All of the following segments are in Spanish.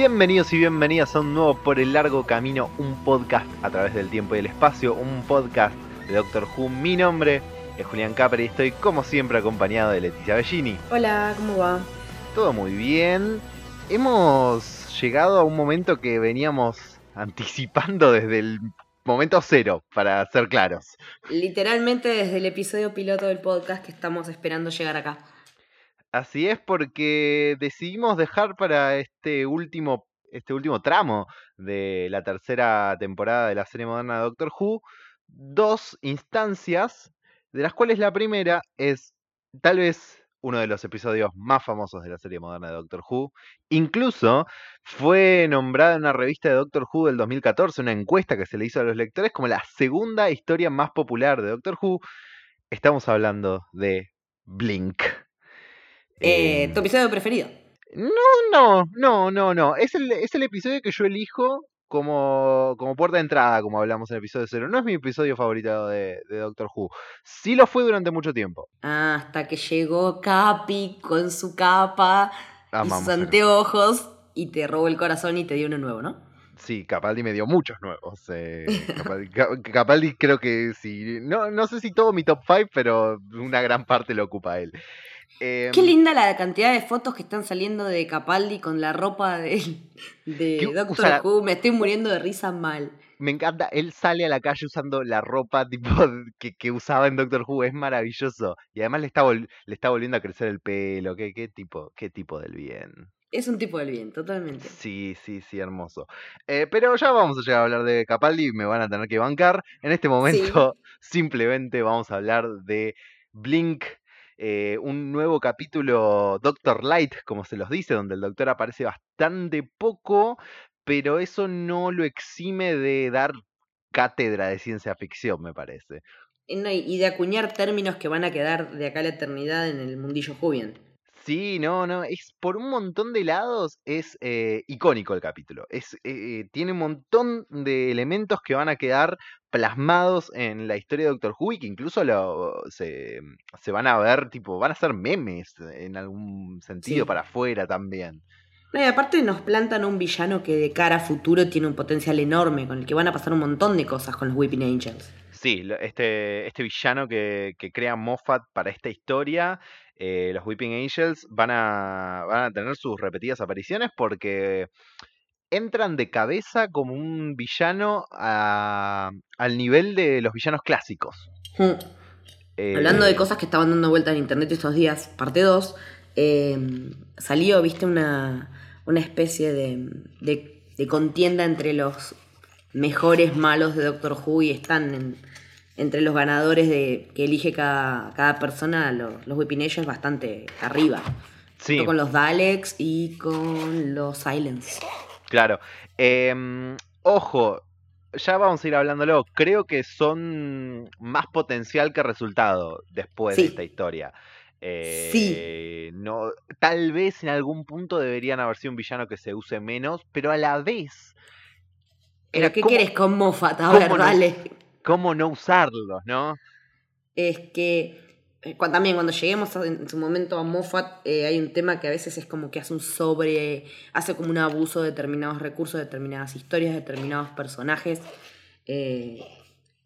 Bienvenidos y bienvenidas a un nuevo Por el Largo Camino, un podcast a través del tiempo y el espacio, un podcast de Doctor Who. Mi nombre es Julián Capri y estoy como siempre acompañado de Leticia Bellini. Hola, ¿cómo va? Todo muy bien. Hemos llegado a un momento que veníamos anticipando desde el momento cero, para ser claros. Literalmente desde el episodio piloto del podcast que estamos esperando llegar acá. Así es porque decidimos dejar para este último, este último tramo de la tercera temporada de la serie moderna de Doctor Who dos instancias, de las cuales la primera es tal vez uno de los episodios más famosos de la serie moderna de Doctor Who. Incluso fue nombrada en una revista de Doctor Who del 2014, una encuesta que se le hizo a los lectores, como la segunda historia más popular de Doctor Who. Estamos hablando de Blink. Eh, ¿Tu episodio preferido? No, no, no, no, no. Es el, es el episodio que yo elijo como, como puerta de entrada, como hablamos en el episodio cero. No es mi episodio favorito de, Doctor Who. Sí lo fue durante mucho tiempo. Ah, hasta que llegó Capi con su capa y sus anteojos y te robó el corazón y te dio uno nuevo, ¿no? Sí, Capaldi me dio muchos nuevos. Eh, Capaldi, creo que sí. No, no sé si todo mi top 5, pero una gran parte lo ocupa él. Qué em, linda la cantidad de fotos que están saliendo de Capaldi con la ropa de, de Doctor Who. Me estoy muriendo de risa mal. Me encanta, él sale a la calle usando la ropa tipo que, que usaba en Doctor Who, es maravilloso. Y además le está, le está volviendo a crecer el pelo. ¿Qué, qué, tipo, qué tipo del bien? Es un tipo del bien, totalmente. Sí, sí, sí, hermoso. Eh, pero ya vamos a llegar a hablar de Capaldi, me van a tener que bancar. En este momento simplemente vamos a hablar de Blink eh, un nuevo capítulo Doctor Light, como se los dice, donde el doctor aparece bastante poco, pero eso no lo exime de dar cátedra de ciencia ficción, me parece. Y de acuñar términos que van a quedar de acá a la eternidad en el mundillo Jubian. Sí, no, no, es por un montón de lados es eh, icónico el capítulo. Es, eh, tiene un montón de elementos que van a quedar plasmados en la historia de Doctor Who y que incluso lo, se, van a ver, tipo, van a ser memes en algún sentido para afuera también. y aparte nos plantan un villano que de cara a futuro tiene un potencial enorme, con el que van a pasar un montón de cosas con los Weeping Angels. Sí, este, este villano que, que crea Moffat para esta historia eh, los Weeping Angels van a, van a tener sus repetidas apariciones porque entran de cabeza como un villano al nivel de los villanos clásicos. Hmm. Eh, Hablando de cosas que estaban dando vuelta en internet estos días, parte 2, em, salió, viste, una, una especie de, de, contienda entre los mejores malos de Doctor Who y están en, entre los ganadores de que elige cada, persona, los, los es bastante arriba. Sí. Con los Daleks y con los Silence. Claro. Em, ojo, ya vamos a ir hablándolo. Creo que son más potencial que resultado después de esta historia. Eh, sí. No, tal vez en algún punto deberían haber sido un villano que se use menos, pero a la vez. ¿Pero qué quieres con Moffat? A ver, dale cómo no usarlos, ¿no? Es que eh, también cuando lleguemos en su momento a Moffat eh, hay un tema que a veces es como que hace un sobre, hace como un abuso de determinados recursos, determinadas historias, determinados personajes. Eh,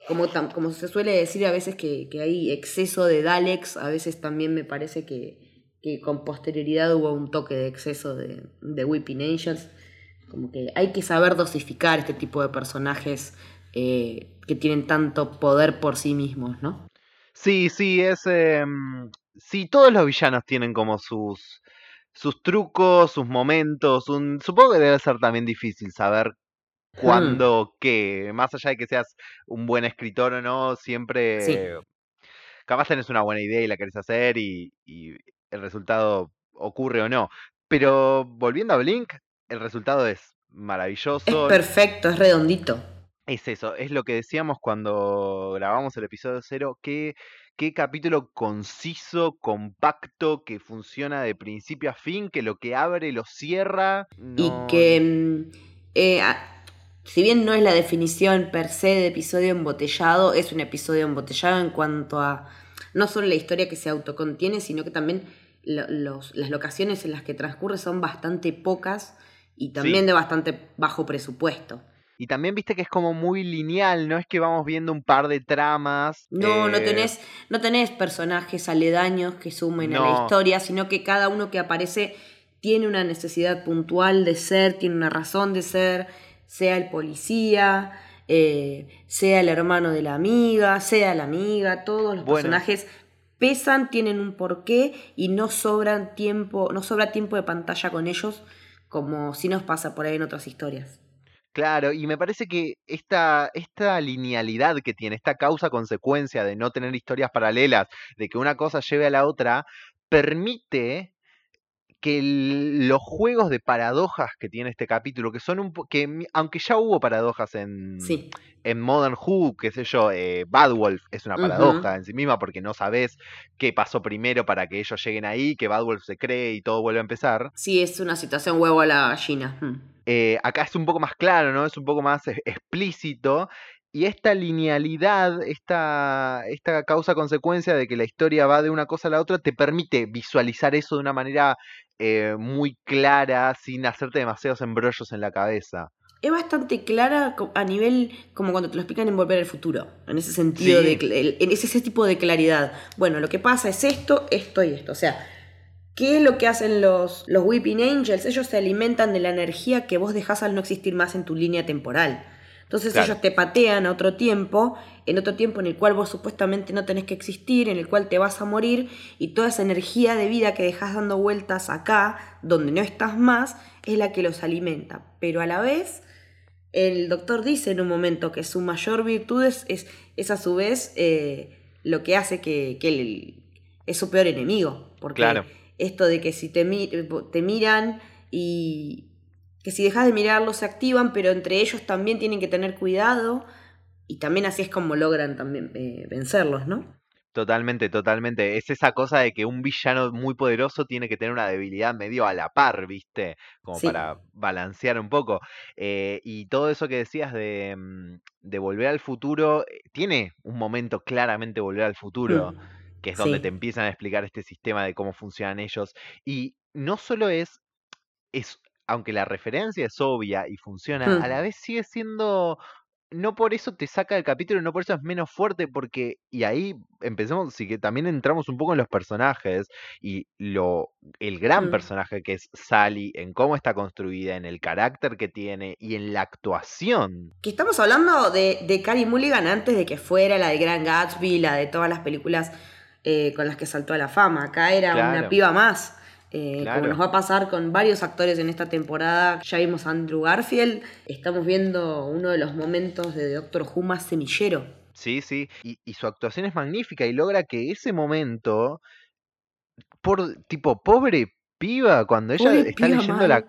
como, como se suele decir a veces que, hay exceso de Daleks, a veces también me parece que, con posterioridad hubo un toque de exceso de, de Weeping Angels. Como que hay que saber dosificar este tipo de personajes eh, que tienen tanto poder por sí mismos, ¿no? Sí, sí, es... Em, sí, todos los villanos tienen como sus, sus trucos, sus momentos. Un, supongo que debe ser también difícil saber hmm. cuándo, qué. Más allá de que seas un buen escritor o no, siempre... Capaz tenés una buena idea y la querés hacer y, y el resultado ocurre o no. Pero volviendo a Blink, el resultado es maravilloso. Es perfecto, es redondito. Es eso, es lo que decíamos cuando grabamos el episodio cero, qué, qué capítulo conciso, compacto, que funciona de principio a fin, que lo que abre lo cierra. Y que, mm, eh, si bien no es la definición per se de episodio embotellado, es un episodio embotellado en cuanto a no solo la historia que se autocontiene, sino que también las locaciones en las que transcurre son bastante pocas y también de bastante bajo presupuesto. Y también viste que es como muy lineal, no es que vamos viendo un par de tramas. No, no eh, tenés, no tenés personajes aledaños que sumen a la historia, sino que cada uno que aparece tiene una necesidad puntual de ser, tiene una razón de ser, sea el policía, eh, sea el hermano de la amiga, sea la amiga, todos los Bueno. personajes pesan, tienen un porqué y no sobran tiempo, no sobra tiempo de pantalla con ellos, como si nos pasa por ahí en otras historias. Claro, y me parece que esta, esta linealidad que tiene, esta causa-consecuencia de no tener historias paralelas, de que una cosa lleve a la otra, permite que el- los juegos de paradojas que tiene este capítulo, que son un que aunque ya hubo paradojas en, Sí, en Modern Who, qué sé yo, eh, Bad Wolf es una paradoja en sí misma porque no sabes qué pasó primero para que ellos lleguen ahí, que Bad Wolf se cree y todo vuelve a empezar. sí, es una situación huevo a la gallina. Mm. Eh, acá es un poco más claro, ¿no? Es un poco más explícito. Y esta linealidad, esta, esta causa-consecuencia de que la historia va de una cosa a la otra, te permite visualizar eso de una manera eh, muy clara, sin hacerte demasiados embrollos en la cabeza. Es bastante clara a nivel como cuando te lo explican en Volver al Futuro, en ese sentido, Sí. de, en ese, ese tipo de claridad. Bueno, lo que pasa es esto, esto y esto. O sea, ¿qué es lo que hacen los, los Weeping Angels? Ellos se alimentan de la energía que vos dejás al no existir más en tu línea temporal. Entonces Claro. ellos te patean a otro tiempo, en otro tiempo en el cual vos supuestamente no tenés que existir, en el cual te vas a morir, y toda esa energía de vida que dejás dando vueltas acá, donde no estás más, es la que los alimenta. Pero a la vez, el doctor dice en un momento que su mayor virtud es, es, es a su vez eh, lo que hace que, que él es su peor enemigo. Porque Claro. Esto de que si te, mi- te miran y que si dejas de mirarlos se activan, pero entre ellos también tienen que tener cuidado y también así es como logran también eh, vencerlos, ¿no? Totalmente, totalmente. Es esa cosa de que un villano muy poderoso tiene que tener una debilidad medio a la par, ¿viste? Como Sí. para balancear un poco. Eh, y todo eso que decías de, mm, de volver al futuro, eh, tiene un momento claramente volver al futuro, Mm. Que es donde Sí. te empiezan a explicar este sistema de cómo funcionan ellos. Y no solo es, es, aunque la referencia es obvia y funciona, a Mm. la vez sigue siendo no por eso te saca del capítulo, no por eso es menos fuerte, porque, y ahí empecemos, sí que también entramos un poco en los personajes y lo, el gran Mm. personaje que es Sally, en cómo está construida, en el carácter que tiene y en la actuación. Que estamos hablando de, de Carrie Mulligan antes de que fuera la de Gran Gatsby, la de todas las películas eh, con las que saltó a la fama. Acá era una piba más. Eh, Claro. Como nos va a pasar con varios actores en esta temporada. Ya vimos a Andrew Garfield. Estamos viendo uno de los momentos de Doctor Who más semillero. Sí, sí, y, y su actuación es magnífica y logra que ese momento, por tipo, pobre piba, cuando ella Pobre está leyendo la,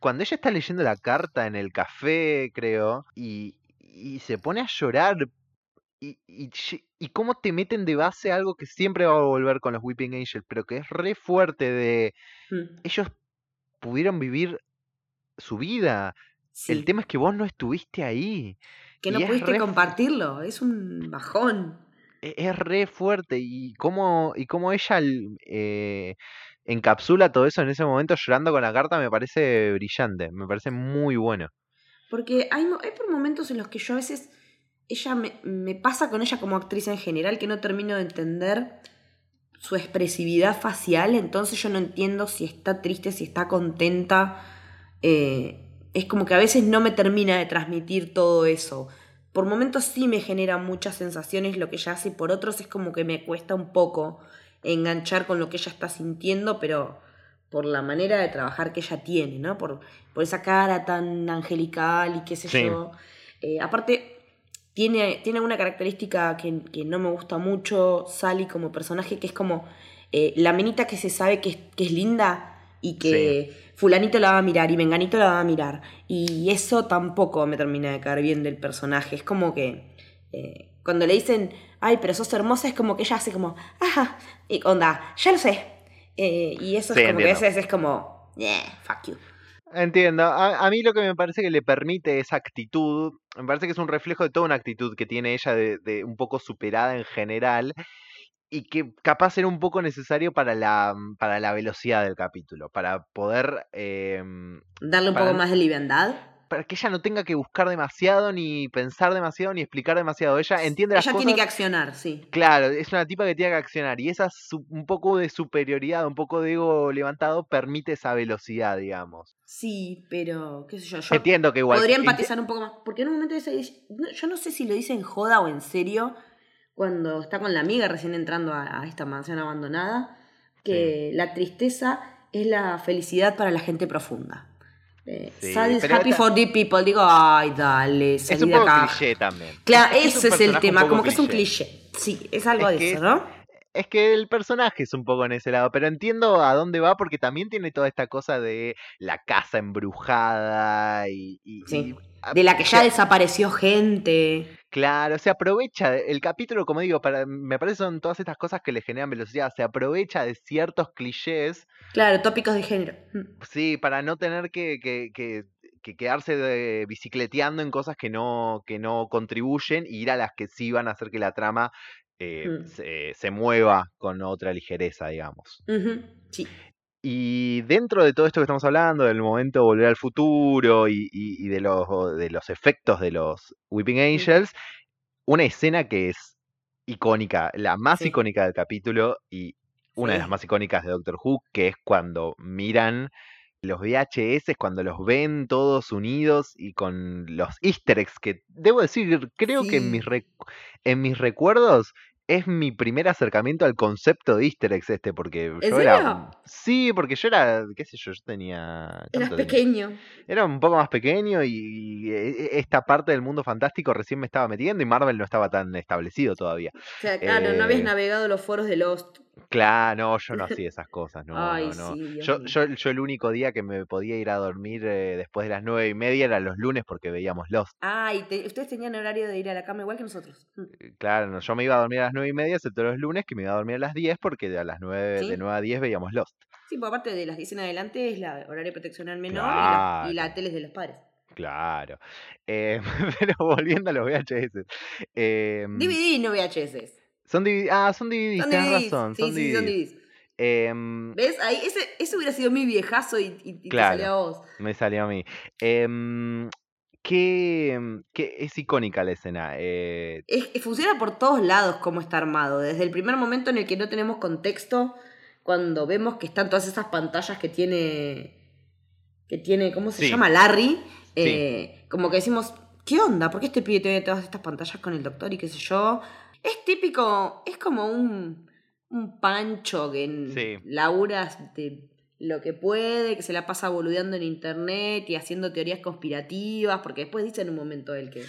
cuando ella está leyendo la carta en el café, creo, y, y se pone a llorar, y, y, cómo te meten de base algo que siempre va a volver con los Weeping Angels, pero que es re fuerte de Mm, ellos pudieron vivir su vida. El tema es que vos no estuviste ahí. Que no pudiste re compartirlo. Es un bajón. e- es re fuerte y cómo, y cómo ella eh, encapsula todo eso en ese momento llorando con la carta me parece brillante, me parece muy bueno. Porque hay, hay por momentos en los que yo a veces, ella me, me pasa con ella como actriz en general, que no termino de entender su expresividad facial, entonces yo no entiendo si está triste, si está contenta. eh, es como que a veces no me termina de transmitir todo eso. Por momentos sí me genera muchas sensaciones lo que ella hace, por otros es como que me cuesta un poco enganchar con lo que ella está sintiendo, pero por la manera de trabajar que ella tiene, ¿no? Por, por esa cara tan angelical y qué sé Sí. yo. Eh, aparte, tiene, tiene una característica que, que no me gusta mucho, Sally como personaje, que es como eh, la menita que se sabe que es, que es linda y que fulanito la va a mirar y menganito la va a mirar. Y eso tampoco me termina de caer bien del personaje. Es como que eh, cuando le dicen, ay, pero sos hermosa, es como que ella hace como, ajá, y onda, ya lo sé. Eh, y eso Sí, es como que a veces es como, yeah, fuck you. Entiendo, a, a mí lo que me parece que le permite esa actitud, me parece que es un reflejo de toda una actitud que tiene ella de, de un poco superada en general y que capaz era un poco necesario para la, para la velocidad del capítulo, para poder... em, Darle un para poco más de liviandad. Para que ella no tenga que buscar demasiado, ni pensar demasiado, ni explicar demasiado. Ella entiende las Ella cosas. tiene que accionar, sí. Claro, es una tipa que tiene que accionar y esa un poco de superioridad, un poco de ego levantado permite esa velocidad, digamos. Sí, pero qué sé yo, yo Entiendo que igual podría empatizar un poco más. Porque en un momento dice, yo no sé si lo dice en joda o en serio, cuando está con la amiga recién entrando a, a esta mansión abandonada, que la tristeza es la felicidad para la gente profunda. Eh, Sí, sad is happy for deep people. Digo, ay, dale, es un de poco acá. cliché también. Claro, Es- ese es el tema, como que es un cliché. Sí, es algo Es de que eso, es- ¿no? Es que el personaje es un poco en ese lado, pero entiendo a dónde va porque también tiene toda esta cosa de la casa embrujada y... y- Sí. y- De la que ya desapareció gente. Claro, se aprovecha, el capítulo, como digo, para, me parece son todas estas cosas que le generan velocidad, se aprovecha de ciertos clichés, Claro, tópicos de género. Mm. sí, para no tener que, que, que- que quedarse de- bicicleteando en cosas que no, que no contribuyen y ir a las que sí van a hacer que la trama eh, Mm. se, se mueva con otra ligereza, digamos. Ujú, Sí. Y dentro de todo esto que estamos hablando, del momento de volver al futuro y, y- y de, los, de los efectos de los Weeping Angels, una escena que es icónica, la más Sí. icónica del capítulo y una de las más icónicas de Doctor Who, que es cuando miran los VHS, cuando los ven todos unidos y con los easter eggs, que debo decir, creo que en mis, en mis recuerdos es mi primer acercamiento al concepto de easter eggs este, porque ¿En yo era... serio? Sí, porque yo era, qué sé yo, yo tenía... Eras pequeño. Era un poco más pequeño y, y, eh, esta parte del mundo fantástico recién me estaba metiendo y Marvel no estaba tan establecido todavía. O sea, claro, no habías Eh, navegado los foros de Lost. Claro, no, yo no hacía esas cosas, no, Ay, no, no. sí, Yo, yo, yo el único día que me podía ir a dormir eh, después de las nueve y media era los lunes porque veíamos Lost. Ah, y te- ustedes tenían horario de ir a la cama igual que nosotros. Mm. Eh, Claro, no, yo me iba a dormir a las nueve y media, excepto los lunes, que me iba a dormir a las 10 porque a las nueve, ¿Sí? de 9 a 10 veíamos Lost. Sí, por aparte de las 10 en adelante es la horario proteccional menor y, la, y la tele es de los padres. Claro. Eh, pero volviendo a los VHS. em, DVD, no VHS. Son DVD, ah, son DVDs, Son DVDs. razón, sí, son sí, son DVDs. DVDs. Em, ¿Ves? Ahí, ese, ese hubiera sido mi viejazo y, y, Claro. te salió a vos. Me salió a mí. ¿qué, em, qué- es icónica la escena? eh, Es, funciona por todos lados cómo está armado. Desde el primer momento en el que no tenemos contexto, cuando vemos que están todas esas pantallas que tiene. que tiene. ¿Cómo se Sí. llama? Larry. eh, Como que decimos, ¿qué onda? ¿Por qué este pibe tiene todas estas pantallas con el doctor y qué sé yo? Es típico, es como un, un pancho que Sí. labura de lo que puede, que se la pasa boludeando en internet y haciendo teorías conspirativas, porque después dice en un momento él que,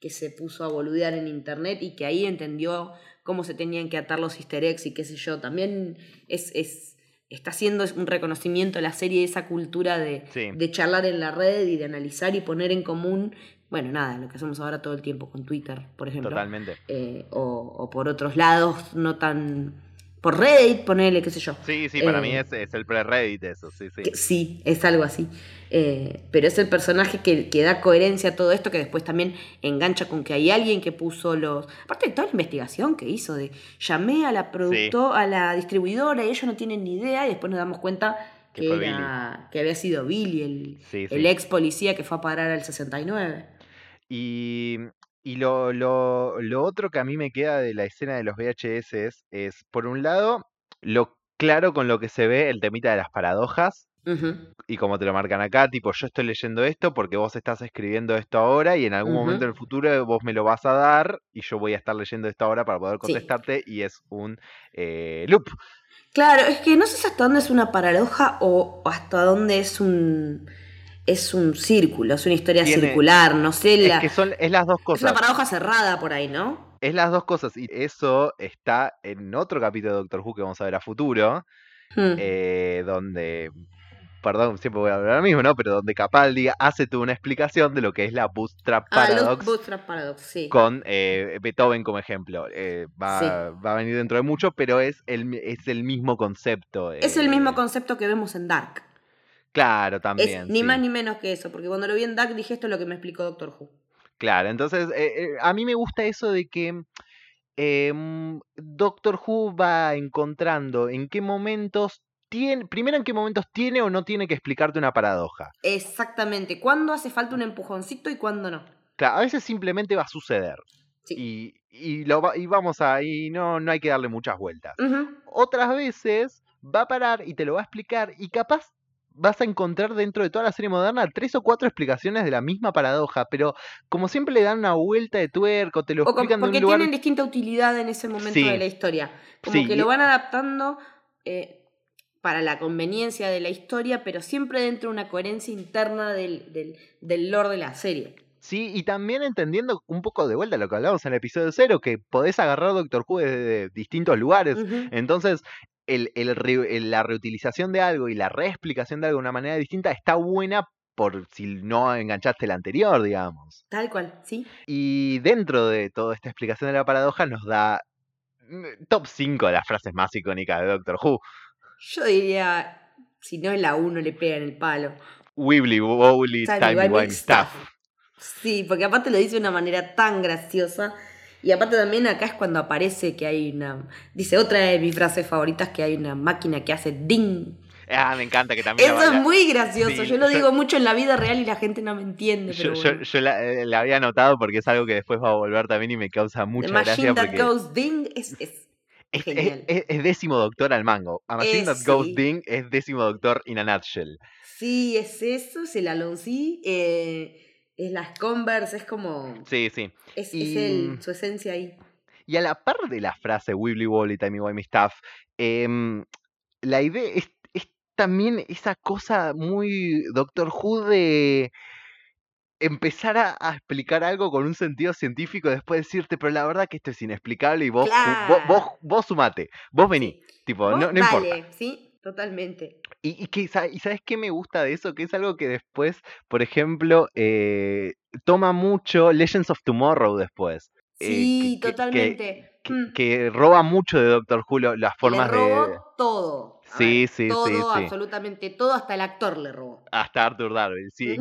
que se puso a boludear en internet y que ahí entendió cómo se tenían que atar los easter eggs y qué sé yo. También es, es está haciendo un reconocimiento a la serie de esa cultura de, Sí. de charlar en la red y de analizar y poner en común, bueno, nada, lo que hacemos ahora todo el tiempo con Twitter, por ejemplo. totalmente. Eh, o, o por otros lados, no tan... Por Reddit, ponele, qué sé yo. Sí, sí, para mí Eh, es, es el pre-Reddit eso, sí, sí. que sí, es algo así. Eh, pero es el personaje que, que da coherencia a todo esto, que después también engancha con que hay alguien que puso los. Aparte de toda la investigación que hizo, de llamé a la producto, a la distribuidora y ellos no tienen ni idea, y después nos damos cuenta Que era, que había sido Billy, el, Sí, sí. el ex policía que fue a parar al 69. Y, y lo, lo, lo otro que a mí me queda de la escena de los VHS es, es, por un lado, lo claro con lo que se ve el temita de las paradojas. Y como te lo marcan acá, tipo, yo estoy leyendo esto porque vos estás escribiendo esto ahora y en algún momento en el futuro vos me lo vas a dar y yo voy a estar leyendo esto ahora para poder Sí. contestarte y es un eh, loop. Claro, es que no sé hasta dónde es una paradoja o hasta dónde es un es un círculo, es una historia Tiene- circular, no sé, la, Es que son, es las dos es cosas. una paradoja cerrada por ahí, ¿no? Es las dos cosas y eso está en otro capítulo de Doctor Who que vamos a ver a futuro, Hmm. eh, donde, perdón, siempre voy a hablar lo mismo, ¿no? Pero donde Capaldi hace toda una explicación de lo que es la Bootstrap ah, Paradox Bootstrap Paradox, sí. con eh, Beethoven como ejemplo. Eh, va, Sí. va a venir dentro de mucho, pero es el, es el mismo concepto. Es el mismo concepto que vemos en Dark. Claro, Es también. ni sí. más ni menos que eso, porque cuando lo vi en Dark dije esto es lo que me explicó Doctor Who. Claro, entonces eh, eh, a mí me gusta eso de que em, Doctor Who va encontrando en qué momentos tiene, primero en qué momentos tiene o no tiene que explicarte una paradoja. Exactamente. ¿Cuándo hace falta un empujoncito y cuándo no? Claro, a veces simplemente va a suceder. Sí. Y, y, lo, va- y vamos ahí, no, no hay que darle muchas vueltas. Otras veces va a parar y te lo va a explicar y capaz vas a encontrar dentro de toda la serie moderna tres o cuatro explicaciones de la misma paradoja, pero como siempre le dan una vuelta de tuerca o te lo O explican de porque un lugar... tienen distinta utilidad en ese momento Sí. de la historia. Como Sí, que lo van adaptando eh, para la conveniencia de la historia, pero siempre dentro de una coherencia interna del, del, del lore de la serie. Sí, y también entendiendo un poco de vuelta lo que hablábamos en el episodio cero, que podés agarrar Doctor Who desde distintos lugares. Entonces, el, el la reutilización de algo y la reexplicación de algo de una manera distinta está buena por si no enganchaste la anterior, digamos. Tal cual, ¿sí? Y dentro de toda esta explicación de la paradoja nos da mm, top 5 de las frases más icónicas de Doctor Who. Yo diría, si no es la uno, le pega en el palo. Wibbly wobbly, timey wimey stuff. Sí, porque aparte lo dice de una manera tan graciosa. Y aparte también acá es cuando aparece que hay una... Dice otra de mis frases favoritas, que hay una máquina que hace ding. Ah, me encanta que también Eso es muy gracioso. Sí, yo lo yo- digo mucho en la vida real y la gente no me entiende. Yo, Pero yo- bueno. yo la, eh, la había notado porque es algo que después va a volver también y me causa The mucha machine gracia that porque goes ding es, es es, décimo doctor al mango. A Machine That Goes. Ding es décimo doctor in a nutshell. Sí, es eso, es el Alonso, eh, es las Converse, es como... Sí, sí. Es, es el, su esencia ahí. Y a la par de la frase Wibbly Wobbly, Timey Wimey Stuff, em, la idea es, es también esa cosa muy Doctor Who de empezar a, a explicar algo con un sentido científico, después decirte, pero la verdad que esto es inexplicable y vos, vos, vos, vos sumate, vos vení. Tipo, Vos no, no importa. dale, sí, totalmente. Y, y que, y sabes qué me gusta de eso, que es algo que después, por ejemplo, eh, toma mucho Legends of Tomorrow después. eh, Sí, que- totalmente. Que, Mm. que roba mucho de Doctor Who las formas le robó de... todo. Sí, ver, sí, sí, todo, sí. absolutamente todo, hasta el actor le robó. Hasta Arthur Darville, sí.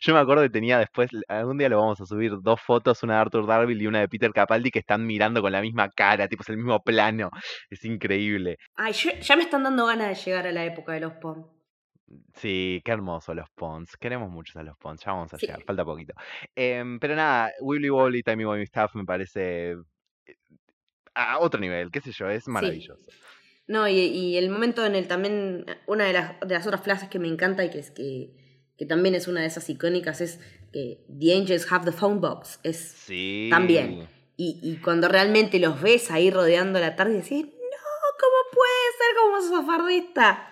Yo me acuerdo que tenía después, algún día lo vamos a subir, dos fotos, una de Arthur Darville y una de Peter Capaldi, que están mirando con la misma cara, tipo es el mismo plano. Es increíble. Ay, yo- ya me están dando ganas de llegar a la época de los POM. Sí, qué hermoso los Pons. Queremos mucho a los Pons. Ya vamos a Sí. llegar, falta poquito. Em, pero nada, Wibbly Wobbly, Timey Wimey Stuff me parece eh, a otro nivel, qué sé yo, es maravilloso. No, y, y el momento en el también, una de las, de las otras frases que me encanta y que, es que, que también es una de esas icónicas es que The Angels have the phone box. Es, Sí. También. y, y cuando realmente los ves ahí rodeando la tarde, decís, no, ¿cómo puede ser como sofardista?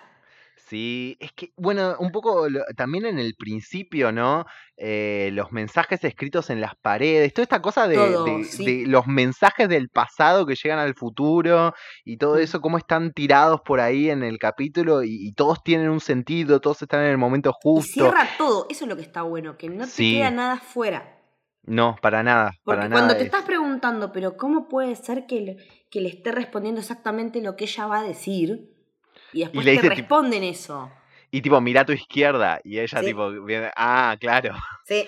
Sí, es que, bueno, un poco lo- también en el principio, ¿no? Eh, los mensajes escritos en las paredes, toda esta cosa de, Todo, de- sí. de los mensajes del pasado que llegan al futuro y todo eso, cómo están tirados por ahí en el capítulo y, y todos tienen un sentido, todos están en el momento Y justo. cierra todo, eso es lo que está bueno, que no te Sí. queda nada fuera. No, para nada, Porque para cuando nada. te es- estás preguntando, pero ¿cómo puede ser que le, que le esté respondiendo exactamente lo que ella va a decir? Y después le te dice, tipo- responden eso. Y tipo, mira a tu izquierda y ella Sí. tipo, viene, ah, claro. Sí.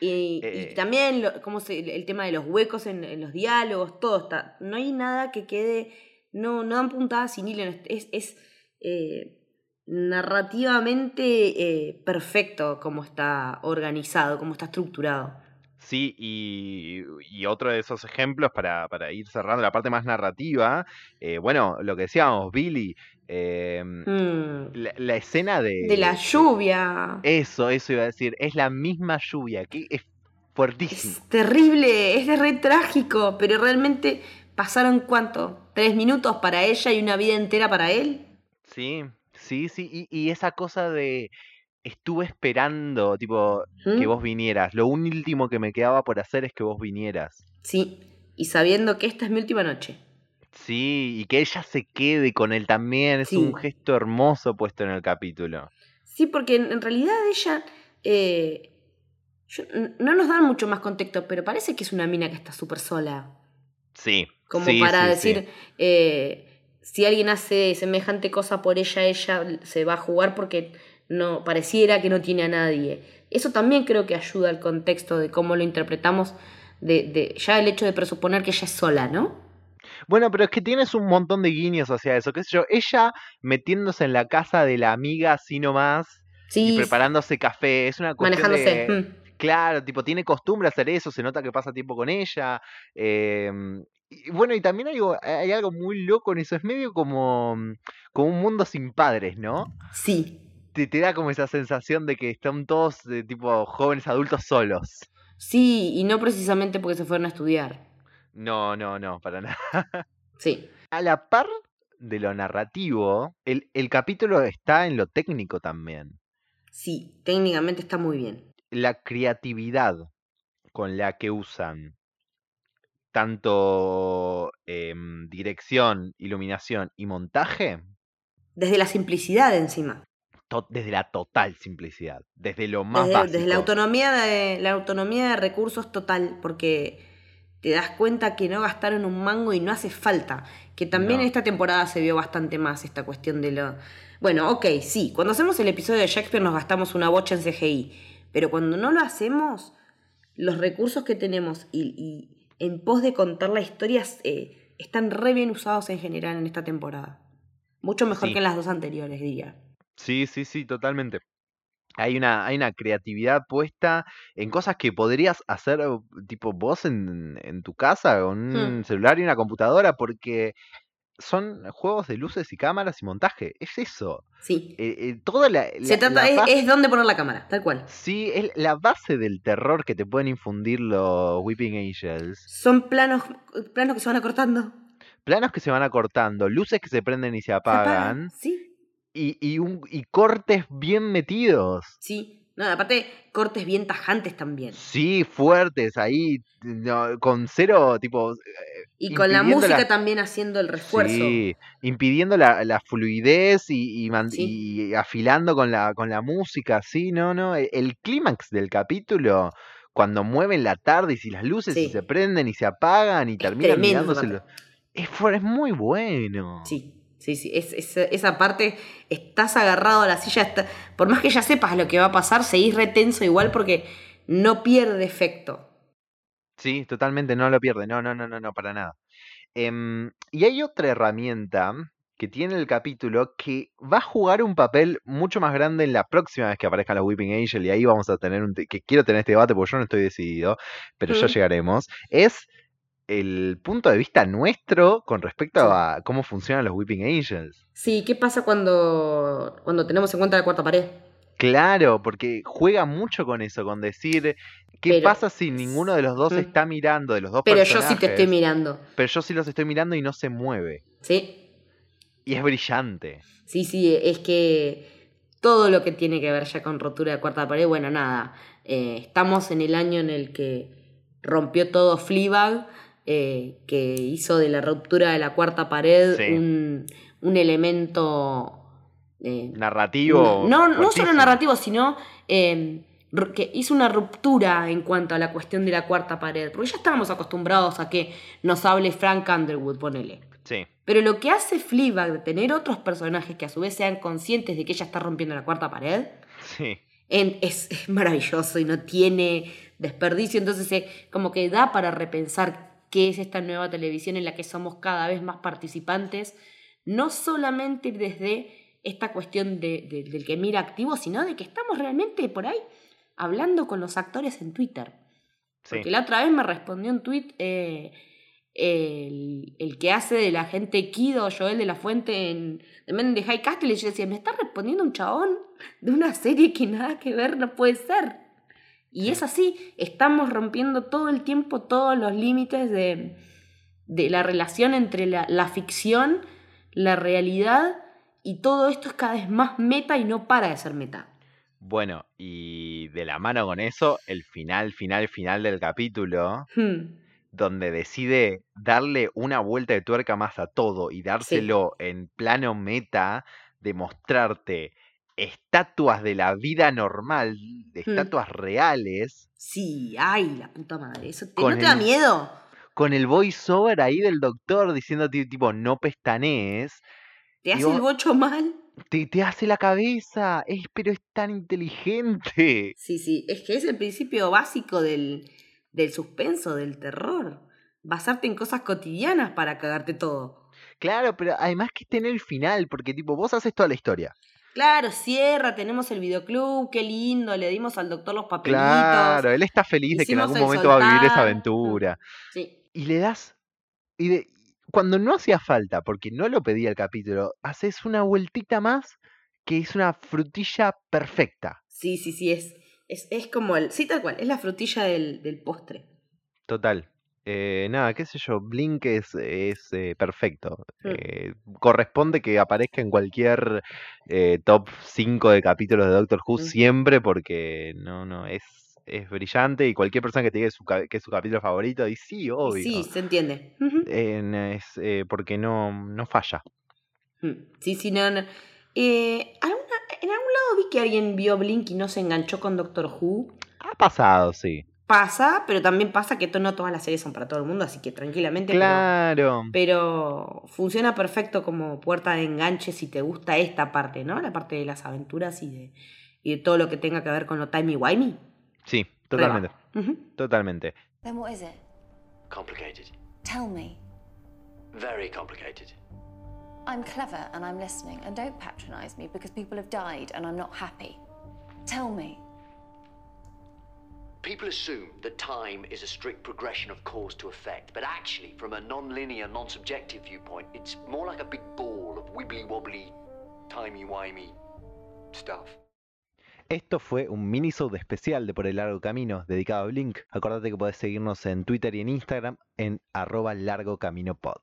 Y, y Eh. también lo- se, el tema de los huecos en, en los diálogos, todo está. No hay nada que quede. No, no dan puntadas sin hilo. Es, es eh, narrativamente eh, perfecto como está organizado, como está estructurado. Sí, y, y otro de esos ejemplos para, para ir cerrando la parte más narrativa, eh, bueno, lo que decíamos, Billy, eh, Mm. la, la escena de... De la lluvia. Eso, eso iba a decir, es la misma lluvia, que es fuertísimo. Es terrible, es re trágico, pero realmente pasaron cuánto? ¿Tres minutos para ella y una vida entera para él? Sí, sí, sí, y, y esa cosa de... Estuve esperando, tipo, que ¿Mm? vos vinieras. Lo último que me quedaba por hacer es que vos vinieras. Sí, y sabiendo que esta es mi última noche. Sí, y que ella se quede con él también. Es Sí. un gesto hermoso puesto en el capítulo. Sí, porque en, realidad ella. eh, yo- no nos dan mucho más contexto, pero parece que es una mina que está súper sola. Sí. Como sí, para sí. decir, eh, si alguien hace semejante cosa por ella, ella se va a jugar porque no pareciera que no tiene a nadie. Eso también creo que ayuda al contexto de cómo lo interpretamos de, de ya el hecho de presuponer que ella es sola, ¿no? Bueno, pero es que tienes un montón de guiños hacia eso, qué sé yo, ella metiéndose en la casa de la amiga así nomás y Sí, preparándose café, es una cuestión manejándose. de... mm. Claro, tipo, tiene costumbre hacer eso, se nota que pasa tiempo con ella. em, y bueno, y también hay algo, hay algo muy loco en eso, es medio como, como un mundo sin padres, ¿no? Sí, Te, te da como esa sensación de que están todos de tipo jóvenes adultos solos. sí, y no precisamente porque se fueron a estudiar. No, no, no, para nada. Sí, A la par de lo narrativo, el, el capítulo está en lo técnico también. sí, técnicamente está muy bien. La creatividad con la que usan tanto em, dirección, iluminación y montaje, Desde la simplicidad encima. Desde la total simplicidad, desde lo más Desde, desde la básico. autonomía de la autonomía de recursos total, porque te das cuenta que no gastaron un mango y no hace falta. Que también No. en esta temporada se vio bastante más esta cuestión de lo. Bueno, ok, sí, cuando hacemos el episodio de Shakespeare nos gastamos una bocha en CGI, pero cuando no lo hacemos, los recursos que tenemos y, y en pos de contar la historia eh, están re bien usados en general en esta temporada. Mucho mejor Sí. que en las dos anteriores, diría. Sí, sí, sí, totalmente. Hay una, hay una creatividad puesta en cosas que podrías hacer eh, tipo vos en, en tu casa con un Hmm. celular y una computadora porque son juegos de luces y cámaras y montaje. Es eso. Sí. Eh, eh, toda la, Se trata, la es, base- es dónde poner la cámara, tal cual. Sí, es la base del terror que te pueden infundir los Weeping Angels. Son planos, planos que se van acortando. Planos que se van acortando, luces que se prenden y se Se apagan. apagan, Sí, y, y, un, y cortes bien metidos. sí. No, aparte, cortes bien tajantes también. Sí, fuertes, ahí, no, con cero, tipo, Y con la música la- también haciendo el refuerzo. sí, impidiendo la, la fluidez y, y man- Sí. y afilando con la, con la música, sí, no, no, el, el clímax del capítulo, cuando mueven la tarde y si las luces y se prenden y se apagan y Es terminan mirándose, es, es muy bueno. Sí, sí, sí. Es, es- esa parte, estás agarrado a la silla. está- por más que ya sepas lo que va a pasar, seguís retenso igual porque no pierde efecto. Sí, totalmente, no lo pierde, no, no, no, no, no, para nada. Em, y hay otra herramienta que tiene el capítulo que va a jugar un papel mucho más grande en la próxima vez que aparezcan los Weeping Angel y ahí vamos a tener un... que quiero tener este debate porque yo no estoy decidido, pero ya llegaremos. Es el punto de vista nuestro con respecto Sí. a cómo funcionan los Weeping Angels. Sí, ¿qué pasa cuando, cuando tenemos en cuenta la cuarta pared? Claro, porque juega mucho con eso, con decir, ¿qué Pero- pasa si ninguno de los dos Mm. está mirando, de los dos Pero yo sí te estoy mirando. Pero yo sí los estoy mirando y no se mueve. ¿Sí? Y es brillante. Sí, sí, es que todo lo que tiene que ver ya con rotura de cuarta pared, bueno, nada. eh, estamos en el año en el que rompió todo Fleabag, eh, que hizo de la ruptura de la cuarta pared Sí. un, un elemento... eh, Narrativo. no, no solo narrativo, sino eh, ru- que hizo una ruptura en cuanto a la cuestión de la cuarta pared. Porque ya estábamos acostumbrados a que nos hable Frank Underwood, ponele. Sí, Pero lo que hace Fleabag de tener otros personajes que a su vez sean conscientes de que ella está rompiendo la cuarta pared sí. en- es, es maravilloso y no tiene desperdicio. Entonces, eh, como que da para repensar qué es esta nueva televisión en la que somos cada vez más participantes, no solamente desde esta cuestión de- de- del que mira activo, sino de que estamos realmente por ahí hablando con los actores en Twitter. sí. Porque la otra vez me respondió un tweet el, el que hace de la gente Kido, Joel de la Fuente en The Men in the High Castle, y yo decía, me está respondiendo un chabón de una serie que nada que ver no puede ser. Y es así, estamos rompiendo todo el tiempo todos los límites de, de la relación entre la, la ficción, la realidad, y todo esto es cada vez más meta y no para de ser meta. Bueno, y de la mano con eso, el final, final, final del capítulo, Hmm. donde decide darle una vuelta de tuerca más a todo y dárselo en plano meta de mostrarte estatuas de la vida normal, de Hmm. estatuas reales, Sí, ay, la puta madre, eso te, ¿no te da miedo? con el voiceover ahí del doctor diciendo ti- tipo, no pestanees, ¿Te hace vos- el bocho mal? te, te hace la cabeza, es, pero es tan inteligente. Sí, sí, es que es el principio básico del, del suspenso, del terror. Basarte en cosas cotidianas para cagarte todo. Claro, pero además que esté en el final, porque tipo, vos haces toda la historia. Claro, cierra, tenemos el videoclub, qué lindo, le dimos al doctor los papelitos. Claro, él está feliz de que en algún momento va a vivir esa aventura. Sí, Y le das. Y de, cuando no hacía falta, porque no lo pedía el capítulo, haces una vueltita más que es una frutilla perfecta. sí, sí, sí, es, es, es como el, sí, tal cual, es la frutilla del, del postre. Total. Eh, nada, qué sé yo, Blink es, es eh, perfecto. Mm. Eh, corresponde que aparezca en cualquier eh, top 5 de capítulos de Doctor Who Mm. siempre porque no, no, es, es brillante y cualquier persona que te diga su que es su capítulo favorito, y sí, obvio. sí, se entiende. Ujú. En- es, eh, porque no, no falla. Mm, Sí, sí, no, no. ¿alguna- en algún lado vi que alguien vio Blink y no se enganchó con Doctor Who. Ha pasado, sí. Pasa, pero también pasa que no todas las series son para todo el mundo, así que tranquilamente. pero- Claro. Pero, funciona perfecto como puerta de enganche si te gusta esta parte, ¿no? La parte de las aventuras y de, y de todo lo que tenga que ver con lo timey-wimey. Sí, totalmente. Ujú. Totalmente. Then what is it? Complicated. Tell me. Very complicated. I'm clever and I'm listening, and don't patronize me because people have died and I'm not happy. Tell me. People assume that time is a strict progression of cause to effect, but actually, from a non-linear, non-subjective viewpoint, it's more like a big ball of wibbly-wobbly, timey-wimey stuff. Esto fue un minisode especial de Por el Largo Camino dedicado a Blink. Acordate que podés seguirnos en Twitter y en Instagram en arroba largo camino pod.